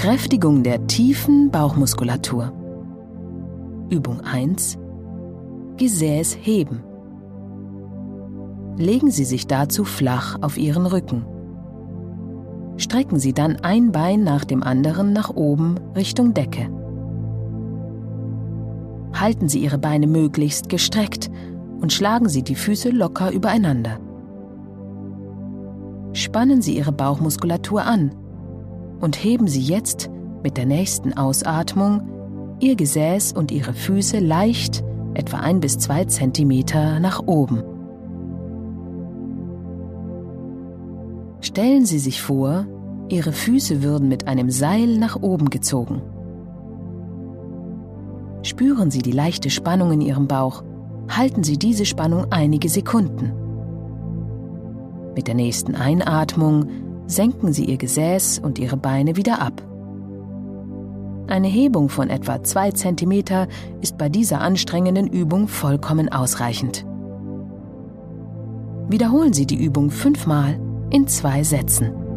Kräftigung der tiefen Bauchmuskulatur. Übung 1. Gesäß heben. Legen Sie sich dazu flach auf Ihren Rücken. Strecken Sie dann ein Bein nach dem anderen nach oben Richtung Decke. Halten Sie Ihre Beine möglichst gestreckt und schlagen Sie die Füße locker übereinander. Spannen Sie Ihre Bauchmuskulatur an und heben Sie jetzt mit der nächsten Ausatmung Ihr Gesäß und Ihre Füße leicht etwa ein bis zwei Zentimeter nach oben. Stellen Sie sich vor, Ihre Füße würden mit einem Seil nach oben gezogen. Spüren Sie die leichte Spannung in Ihrem Bauch. Halten Sie diese Spannung einige Sekunden. Mit der nächsten Einatmung senken Sie Ihr Gesäß und Ihre Beine wieder ab. Eine Hebung von etwa 2 cm ist bei dieser anstrengenden Übung vollkommen ausreichend. Wiederholen Sie die Übung fünfmal in zwei Sätzen.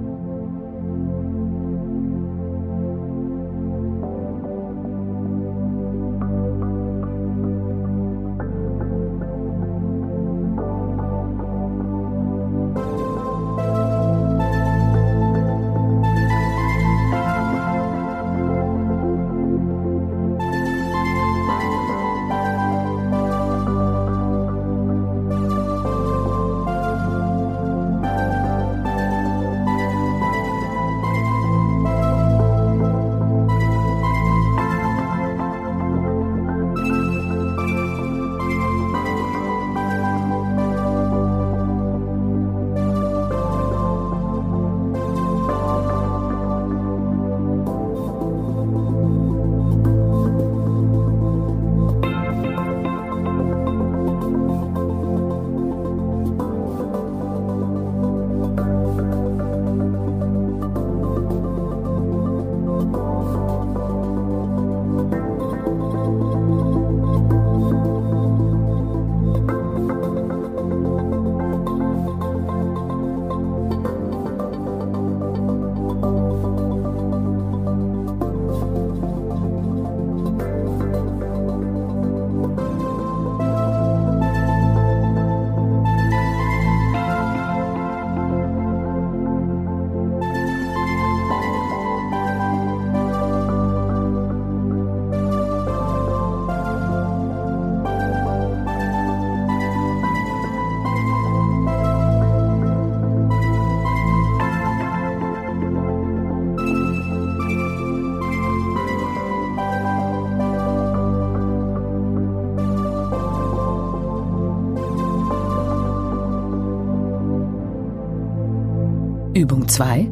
Übung 2.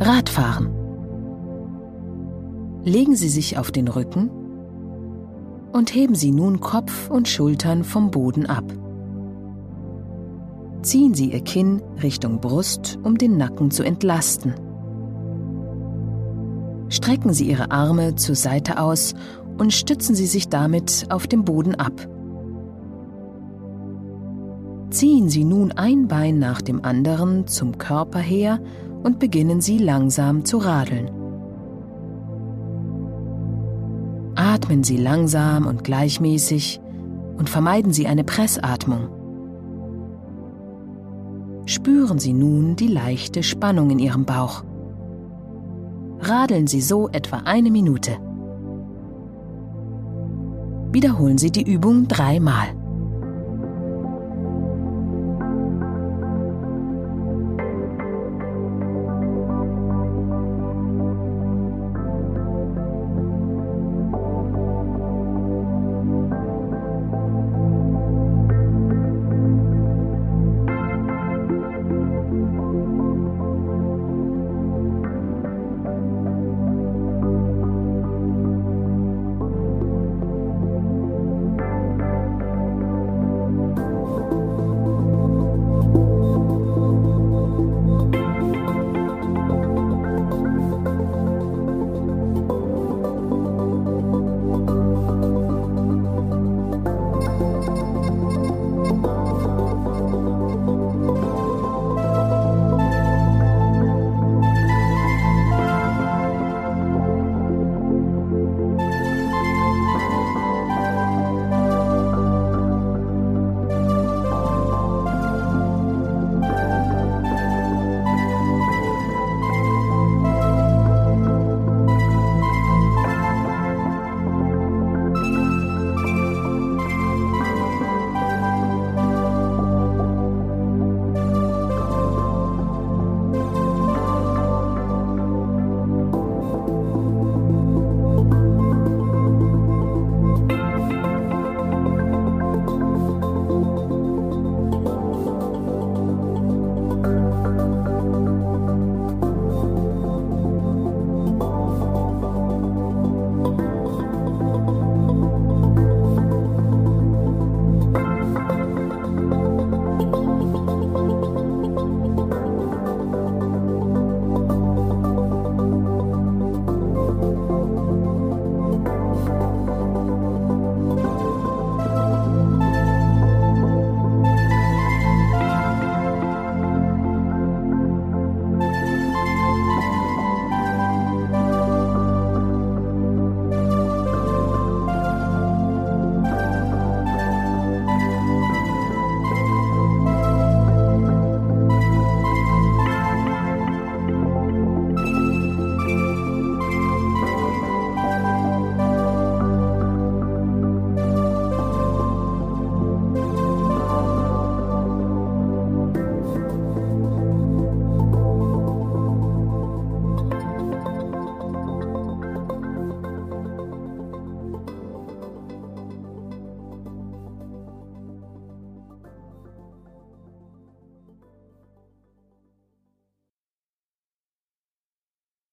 Radfahren. Legen Sie sich auf den Rücken und heben Sie nun Kopf und Schultern vom Boden ab. Ziehen Sie Ihr Kinn Richtung Brust, um den Nacken zu entlasten. Strecken Sie Ihre Arme zur Seite aus und stützen Sie sich damit auf dem Boden ab. Ziehen Sie nun ein Bein nach dem anderen zum Körper her und beginnen Sie langsam zu radeln. Atmen Sie langsam und gleichmäßig und vermeiden Sie eine Pressatmung. Spüren Sie nun die leichte Spannung in Ihrem Bauch. Radeln Sie so etwa eine Minute. Wiederholen Sie die Übung dreimal.